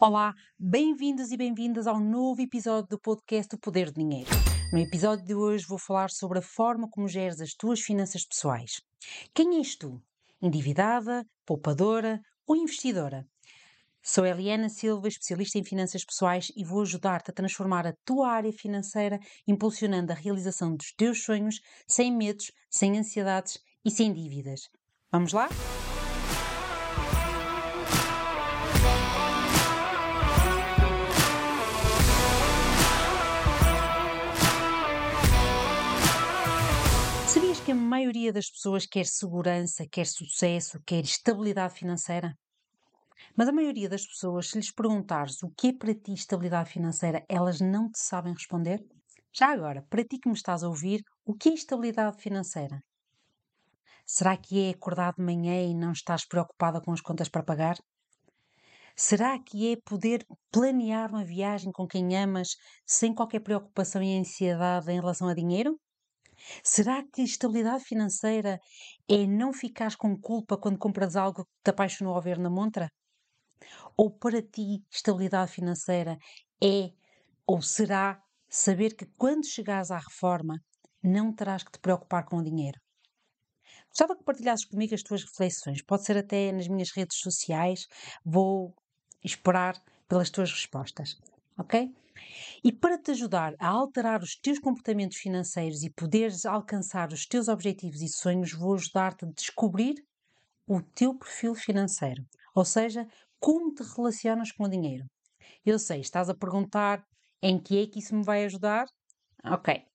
Olá, bem-vindos e bem-vindas ao novo episódio do podcast O Poder do Dinheiro. No episódio de hoje vou falar sobre a forma como geres as tuas finanças pessoais. Quem és tu? Endividada, poupadora ou investidora? Sou Eliana Silva, especialista em finanças pessoais e vou ajudar-te a transformar a tua área financeira, impulsionando a realização dos teus sonhos, sem medos, sem ansiedades e sem dívidas. Vamos lá? Maioria das pessoas quer segurança, quer sucesso, quer estabilidade financeira? Mas a maioria das pessoas, se lhes perguntares o que é para ti estabilidade financeira, elas não te sabem responder? Já agora, para ti que me estás a ouvir, o que é estabilidade financeira? Será que é acordar de manhã e não estás preocupada com as contas para pagar? Será que é poder planear uma viagem com quem amas sem qualquer preocupação e ansiedade em relação a dinheiro? Será que estabilidade financeira é não ficares com culpa quando compras algo que te apaixonou ao ver na montra? Ou para ti, estabilidade financeira é ou será saber que quando chegares à reforma não terás que te preocupar com o dinheiro? Gostava que partilhasses comigo as tuas reflexões. Pode ser até nas minhas redes sociais. Vou esperar pelas tuas respostas. Ok? E para te ajudar a alterar os teus comportamentos financeiros e poderes alcançar os teus objetivos e sonhos, vou ajudar-te a descobrir o teu perfil financeiro. Ou seja, como te relacionas com o dinheiro. Eu sei, estás a perguntar em que é que isso me vai ajudar? Ok.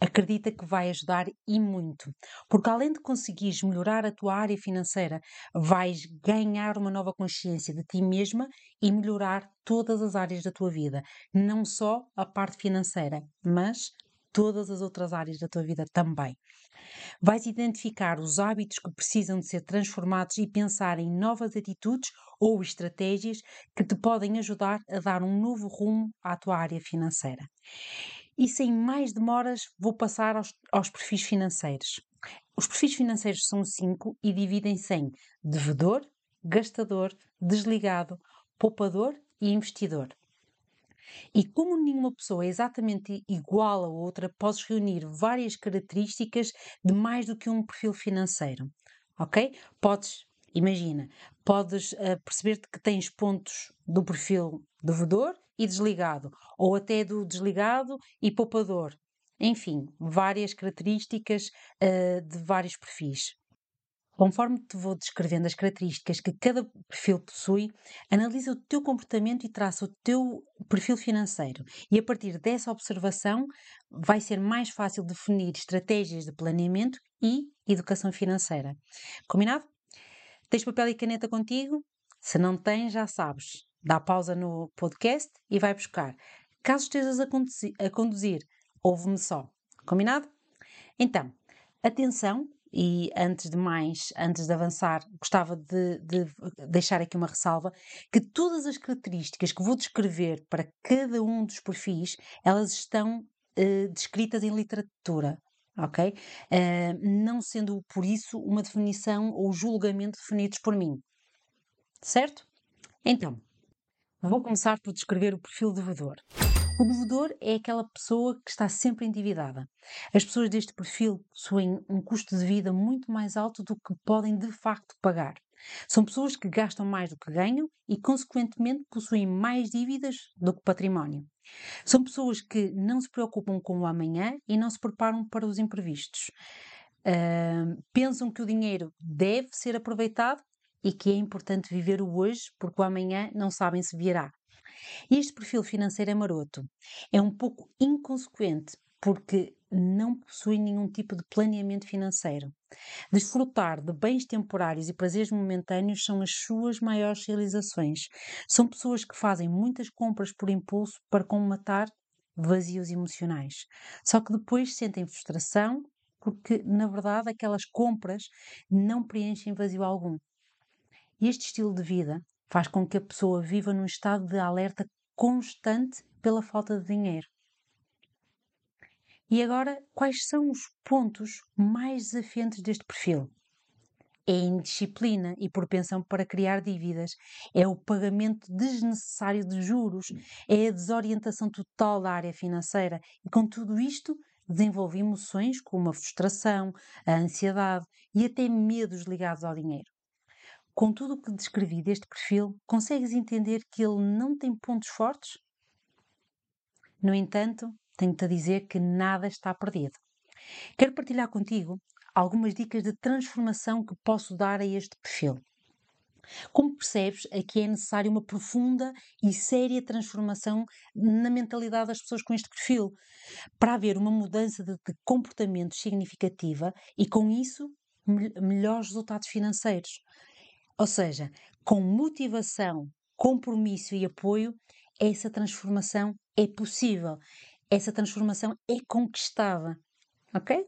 Acredita que vai ajudar e muito, porque além de conseguires melhorar a tua área financeira, vais ganhar uma nova consciência de ti mesma e melhorar todas as áreas da tua vida, não só a parte financeira, mas todas as outras áreas da tua vida também. Vais identificar os hábitos que precisam de ser transformados e pensar em novas atitudes ou estratégias que te podem ajudar a dar um novo rumo à tua área financeira. E sem mais demoras, vou passar aos, aos perfis financeiros. Os perfis financeiros são cinco e dividem-se em devedor, gastador, desligado, poupador e investidor. E como nenhuma pessoa é exatamente igual a outra, podes reunir várias características de mais do que um perfil financeiro. Ok? Podes, imagina, podes uh, perceber-te que tens pontos do perfil devedor e desligado, ou até do desligado e poupador. Enfim, várias características uh, de vários perfis. Conforme te vou descrevendo as características que cada perfil possui, analisa o teu comportamento e traça o teu perfil financeiro. E a partir dessa observação, vai ser mais fácil definir estratégias de planeamento e educação financeira. Combinado? Tens papel e caneta contigo? Se não tens, já sabes. Dá pausa no podcast e vai buscar. Caso estejas a conduzir, a conduzir ouve-me só. Combinado? Então, atenção e antes de mais, antes de avançar, gostava de, de, deixar aqui uma ressalva que todas as características que vou descrever para cada um dos perfis, elas estão uh, descritas em literatura, ok? Uh, não sendo por isso uma definição ou julgamento definidos por mim, certo? Então, vou começar por descrever o perfil devedor. O devedor é aquela pessoa que está sempre endividada. As pessoas deste perfil possuem um custo de vida muito mais alto do que podem de facto pagar. São pessoas que gastam mais do que ganham e, consequentemente, possuem mais dívidas do que património. São pessoas que não se preocupam com o amanhã e não se preparam para os imprevistos. Uh, pensam que o dinheiro deve ser aproveitado e que é importante viver o hoje porque o amanhã não sabem se virá. Este perfil financeiro é maroto. É um pouco inconsequente porque não possui nenhum tipo de planeamento financeiro. Desfrutar de bens temporários e prazeres momentâneos são as suas maiores realizações. São pessoas que fazem muitas compras por impulso para comatar vazios emocionais. Só que depois sentem frustração porque, na verdade, aquelas compras não preenchem vazio algum. Este estilo de vida faz com que a pessoa viva num estado de alerta constante pela falta de dinheiro. E agora, quais são os pontos mais desafiantes deste perfil? é indisciplina e propensão para criar dívidas, é o pagamento desnecessário de juros, é a desorientação total da área financeira e com tudo isto desenvolve emoções como a frustração, a ansiedade e até medos ligados ao dinheiro. Com tudo o que descrevi deste perfil, consegues entender que ele não tem pontos fortes? No entanto, tenho-te a dizer que nada está perdido. Quero partilhar contigo algumas dicas de transformação que posso dar a este perfil. Como percebes, aqui é necessária uma profunda e séria transformação na mentalidade das pessoas com este perfil, para haver uma mudança de, de comportamento significativa e, com isso, me melhores resultados financeiros. Ou seja, com motivação, compromisso e apoio, essa transformação é possível, essa transformação é conquistada. Ok?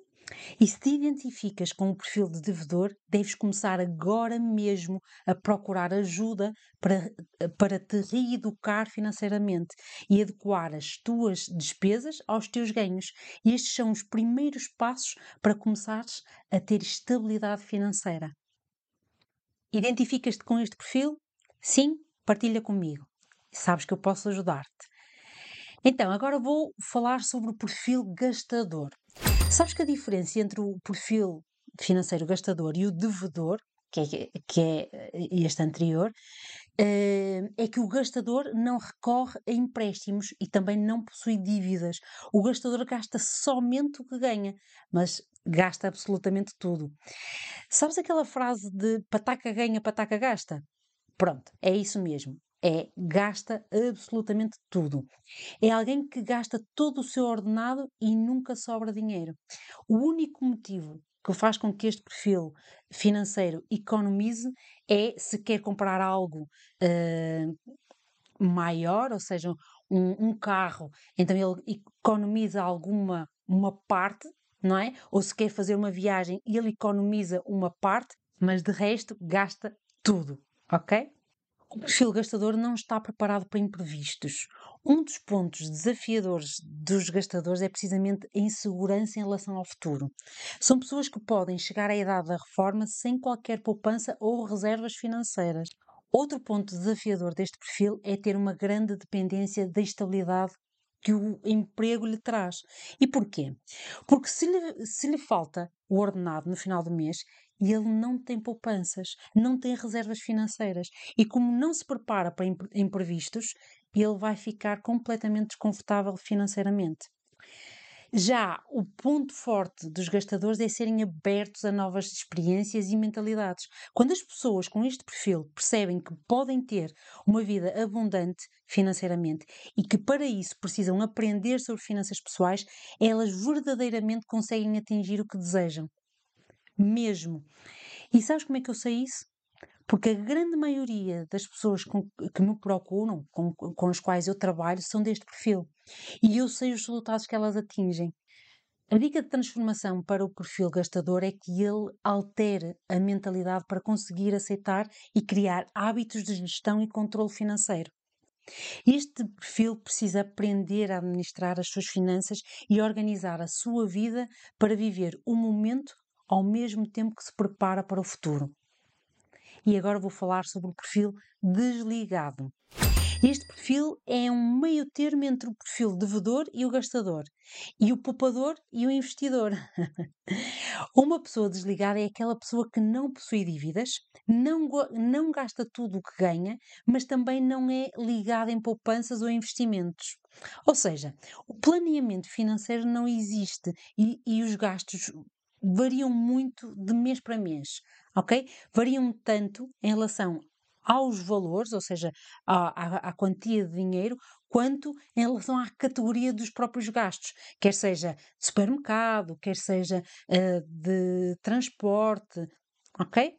E se te identificas com o perfil de devedor, deves começar agora mesmo a procurar ajuda para, para te reeducar financeiramente e adequar as tuas despesas aos teus ganhos. E estes são os primeiros passos para começares a ter estabilidade financeira. Identificas-te com este perfil? Sim? Partilha comigo. Sabes que eu posso ajudar-te. Então, agora vou falar sobre o perfil gastador. Sabes que a diferença entre o perfil financeiro gastador e o devedor, que é, que é eh, este anterior, eh, é que o gastador não recorre a empréstimos e também não possui dívidas. O gastador gasta somente o que ganha, mas gasta absolutamente tudo. Sabes aquela frase de pataca ganha, pataca gasta? Pronto, é isso mesmo é gasta absolutamente tudo. É alguém que gasta todo o seu ordenado e nunca sobra dinheiro. O único motivo que faz com que este perfil financeiro economize é se quer comprar algo uh, maior, ou seja, um, um, carro, então ele economiza alguma uma parte, não é? Ou se quer fazer uma viagem, ele economiza uma parte, mas de resto gasta tudo, ok? O perfil gastador não está preparado para imprevistos. Um dos pontos desafiadores dos gastadores é precisamente a insegurança em relação ao futuro. São pessoas que podem chegar à idade da reforma sem qualquer poupança ou reservas financeiras. Outro ponto desafiador deste perfil é ter uma grande dependência da estabilidade que o emprego lhe traz. E porquê? Porque se lhe, se lhe falta o ordenado no final do mês, ele não tem poupanças, não tem reservas financeiras. E como não se prepara para imprevistos, ele vai ficar completamente desconfortável financeiramente. Já o ponto forte dos gastadores é serem abertos a novas experiências e mentalidades. Quando as pessoas com este perfil percebem que podem ter uma vida abundante financeiramente e que para isso precisam aprender sobre finanças pessoais, elas verdadeiramente conseguem atingir o que desejam mesmo. E sabes como é que eu sei isso? Porque a grande maioria das pessoas com, que me procuram, com, com as quais eu trabalho, são deste perfil. E eu sei os resultados que elas atingem. A dica de transformação para o perfil gastador é que ele altere a mentalidade para conseguir aceitar e criar hábitos de gestão e controle financeiro. Este perfil precisa aprender a administrar as suas finanças e organizar a sua vida para viver o momento ao mesmo tempo que se prepara para o futuro. E agora vou falar sobre o perfil desligado. Este perfil é um meio termo entre o perfil devedor e o gastador, e o poupador e o investidor. Uma pessoa desligada é aquela pessoa que não possui dívidas, não, não gasta tudo o que ganha, mas também não é ligada em poupanças ou investimentos. Ou seja, o planeamento financeiro não existe e, e os gastos variam muito de mês para mês, ok? Variam tanto em relação aos valores, ou seja, à, à, à, quantia de dinheiro, quanto em relação à categoria dos próprios gastos, quer seja de supermercado, quer seja uh, de transporte, ok?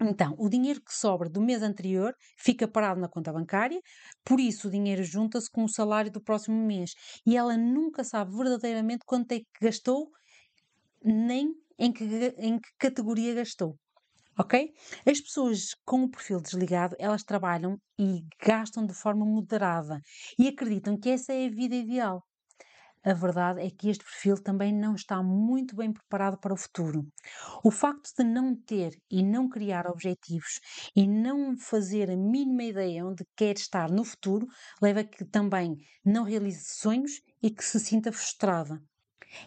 Então, o dinheiro que sobra do mês anterior fica parado na conta bancária, por isso o dinheiro junta-se com o salário do próximo mês e ela nunca sabe verdadeiramente quanto é que gastou nem em que, em que categoria gastou. Ok? As pessoas com o perfil desligado, elas trabalham e gastam de forma moderada e acreditam que essa é a vida ideal. a verdade é que este perfil também não está muito bem preparado para o futuro. O facto de não ter e não criar objetivos e não fazer a mínima ideia onde quer estar no futuro leva a que também não realize sonhos e que se sinta frustrada.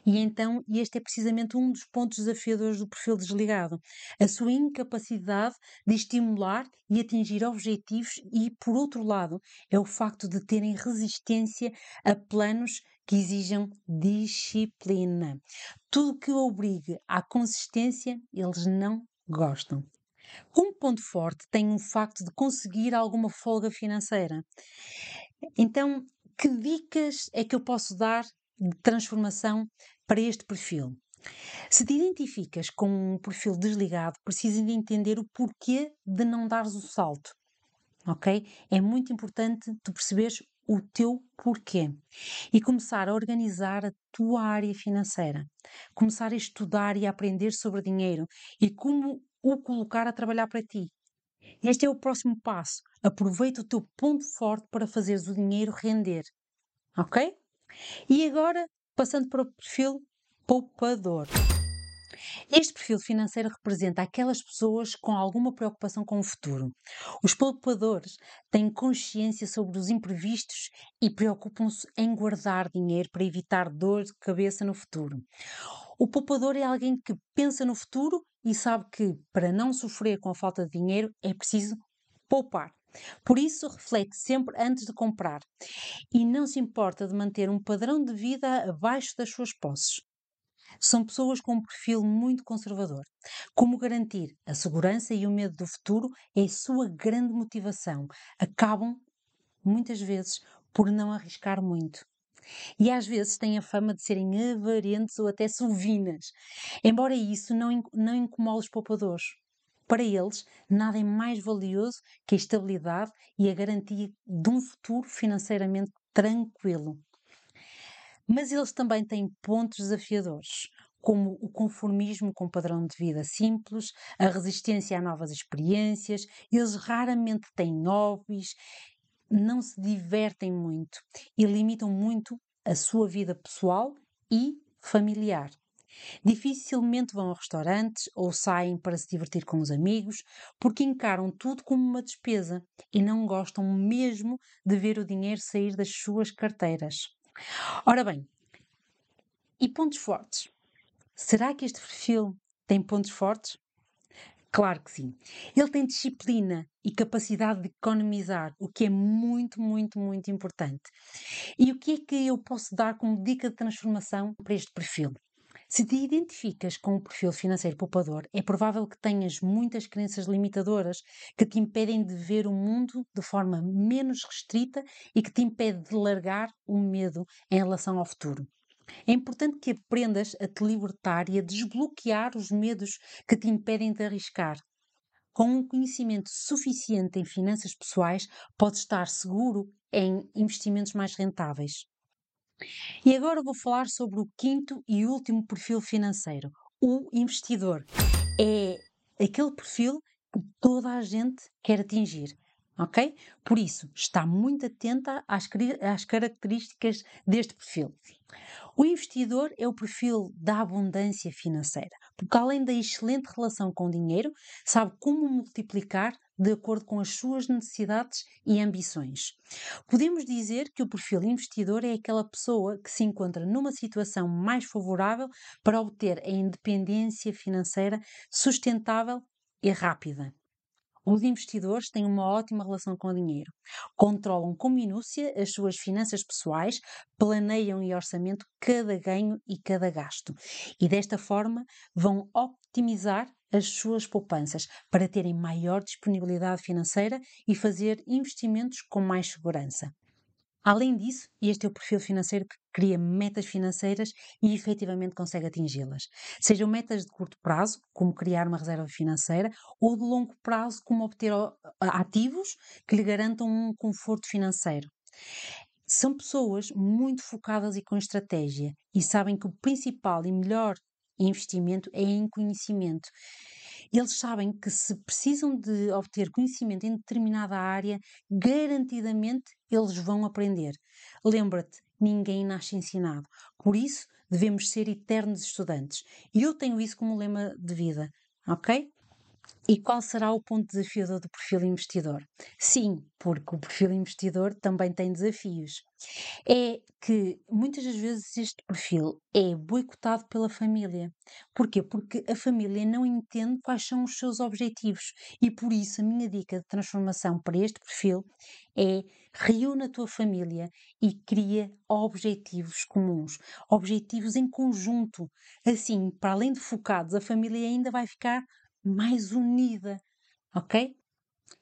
E então, este é precisamente um dos pontos desafiadores do perfil desligado, a sua incapacidade de estimular e atingir objetivos, e por outro lado, é o facto de terem resistência a planos que exijam disciplina. Tudo que obrigue à consistência, eles não gostam. Como ponto forte tem o facto de conseguir alguma folga financeira. Então, que dicas é que eu posso dar de transformação para este perfil. Se te identificas com um perfil desligado, precisas de entender o porquê de não dares o salto. Ok? É muito importante tu perceberes o teu porquê e começar a organizar a tua área financeira, começar a estudar e a aprender sobre dinheiro e como o colocar a trabalhar para ti. Este é o próximo passo. Aproveita o teu ponto forte para fazeres o dinheiro render. Ok? E agora, passando para o perfil poupador. Este perfil financeiro representa aquelas pessoas com alguma preocupação com o futuro. Os poupadores têm consciência sobre os imprevistos e preocupam-se em guardar dinheiro para evitar dor de cabeça no futuro. O poupador é alguém que pensa no futuro e sabe que, para não sofrer com a falta de dinheiro, é preciso poupar. Por isso, reflete sempre antes de comprar e não se importa de manter um padrão de vida abaixo das suas posses. São pessoas com um perfil muito conservador. Como garantir a segurança e o medo do futuro é a sua grande motivação. Acabam, muitas vezes, por não arriscar muito. E às vezes têm a fama de serem avarentos ou até sovinas, embora isso não, não incomode os poupadores. Para eles, nada é mais valioso que a estabilidade e a garantia de um futuro financeiramente tranquilo. Mas eles também têm pontos desafiadores, como o conformismo com um padrão de vida simples, a resistência a novas experiências, eles raramente têm hobbies, não se divertem muito e limitam muito a sua vida pessoal e familiar. Dificilmente vão a restaurantes ou saem para se divertir com os amigos, porque encaram tudo como uma despesa e não gostam mesmo de ver o dinheiro sair das suas carteiras. Ora bem, e pontos fortes? Será que este perfil tem pontos fortes? Claro que sim. Ele tem disciplina e capacidade de economizar, o que é muito, muito, muito importante. E o que é que eu posso dar como dica de transformação para este perfil? Se te identificas com o perfil financeiro poupador, é provável que tenhas muitas crenças limitadoras que te impedem de ver o mundo de forma menos restrita e que te impede de largar o medo em relação ao futuro. É importante que aprendas a te libertar e a desbloquear os medos que te impedem de arriscar. Com um conhecimento suficiente em finanças pessoais, podes estar seguro em investimentos mais rentáveis. E agora vou falar sobre o quinto e último perfil financeiro, o investidor. É aquele perfil que toda a gente quer atingir, ok? Por isso, está muito atenta às, às características deste perfil. O investidor é o perfil da abundância financeira, porque além da excelente relação com o dinheiro, sabe como multiplicar de acordo com as suas necessidades e ambições. Podemos dizer que o perfil investidor é aquela pessoa que se encontra numa situação mais favorável para obter a independência financeira sustentável e rápida. Os investidores têm uma ótima relação com o dinheiro, controlam com minúcia as suas finanças pessoais, planeiam e orçamento cada ganho e cada gasto e desta forma vão optimizar as suas poupanças para terem maior disponibilidade financeira e fazer investimentos com mais segurança. Além disso, este é o perfil financeiro que cria metas financeiras e efetivamente consegue atingi-las. Sejam metas de curto prazo, como criar uma reserva financeira, ou de longo prazo, como obter ativos que lhe garantam um conforto financeiro. São pessoas muito focadas e com estratégia e sabem que o principal e melhor investimento é em conhecimento. Eles sabem que se precisam de obter conhecimento em determinada área, garantidamente eles vão aprender. Lembra-te, ninguém nasce ensinado. Por isso, devemos ser eternos estudantes. E eu tenho isso como lema de vida, ok? E qual será o ponto desafiador do perfil investidor? Sim, porque o perfil investidor também tem desafios. É que muitas das vezes este perfil é boicotado pela família. Porquê? Porque a família não entende quais são os seus objetivos e por isso a minha dica de transformação para este perfil é reúne a tua família e cria objetivos comuns, objetivos em conjunto. Assim, para além de focados, a família ainda vai ficar mais unida, ok?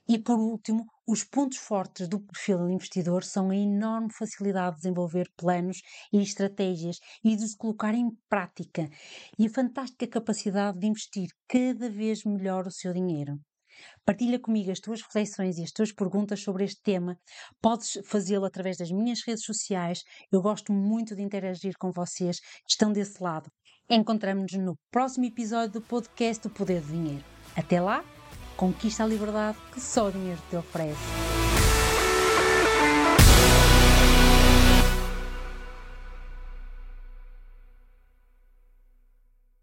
E por último, os pontos fortes do perfil investidor são a enorme facilidade de desenvolver planos e estratégias e de os colocar em prática e a fantástica capacidade de investir cada vez melhor o seu dinheiro. Partilha comigo as tuas reflexões e as tuas perguntas sobre este tema. Podes fazê-lo através das minhas redes sociais. Eu gosto muito de interagir com vocês que estão desse lado. Encontramos-nos no próximo episódio do podcast O Poder do Dinheiro. Até lá, conquista a liberdade que só o dinheiro te oferece.